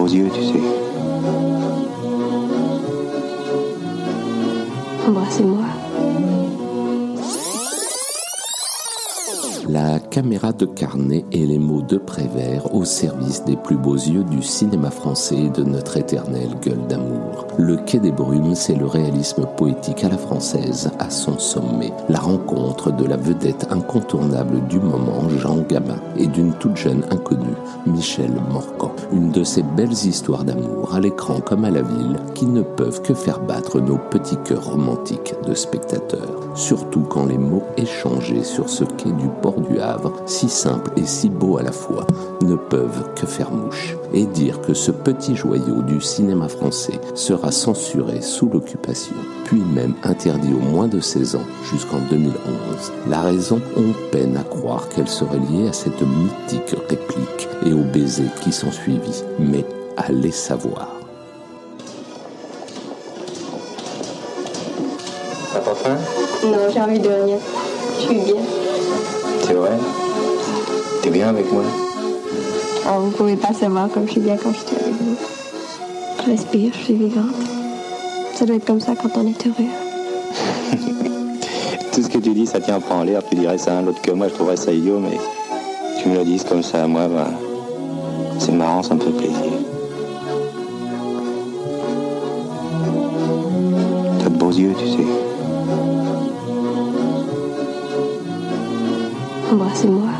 beaux yeux, tu sais. Embrassez-moi. La caméra de carnet et les mots de Prévert au service des plus beaux yeux du cinéma français et de notre éternelle gueule d'amour. Le Quai des Brumes, c'est le réalisme poétique à la française, à son sommet. La rencontre de la vedette incontournable du moment, Jean Gabin, et d'une toute jeune inconnue, Michel Morcan. Une de ces belles histoires d'amour, à l'écran comme à la ville, qui ne peuvent que faire battre nos petits cœurs romantiques de spectateurs. Surtout quand les mots échangés sur ce quai du port du Havre, si simple et si beau à la fois, ne peuvent que faire mouche. Et dire que ce petit joyau du cinéma français sera censuré sous l'occupation, puis même interdit aux moins de 16 ans jusqu'en 2011. La raison, on peine à croire qu'elle serait liée à cette mythique réplique et au baiser qui s'en suivit. Mais allez savoir. T'as pas faim Non, j'ai envie de rien. Je suis bien. C'est vrai T'es bien avec moi Oh, vous pouvez pas savoir comme je suis bien quand je suis avec vous. Je respire, je suis vivante. Ça doit être comme ça quand on est heureux. Tout ce que tu dis, ça tient pas en l'air. Tu dirais ça à un autre que moi, je trouverais ça idiot, mais tu me le dises comme ça à moi, bah, c'est marrant, ça me fait plaisir. T'as de beaux yeux, tu sais. Embrassez-moi. Lily.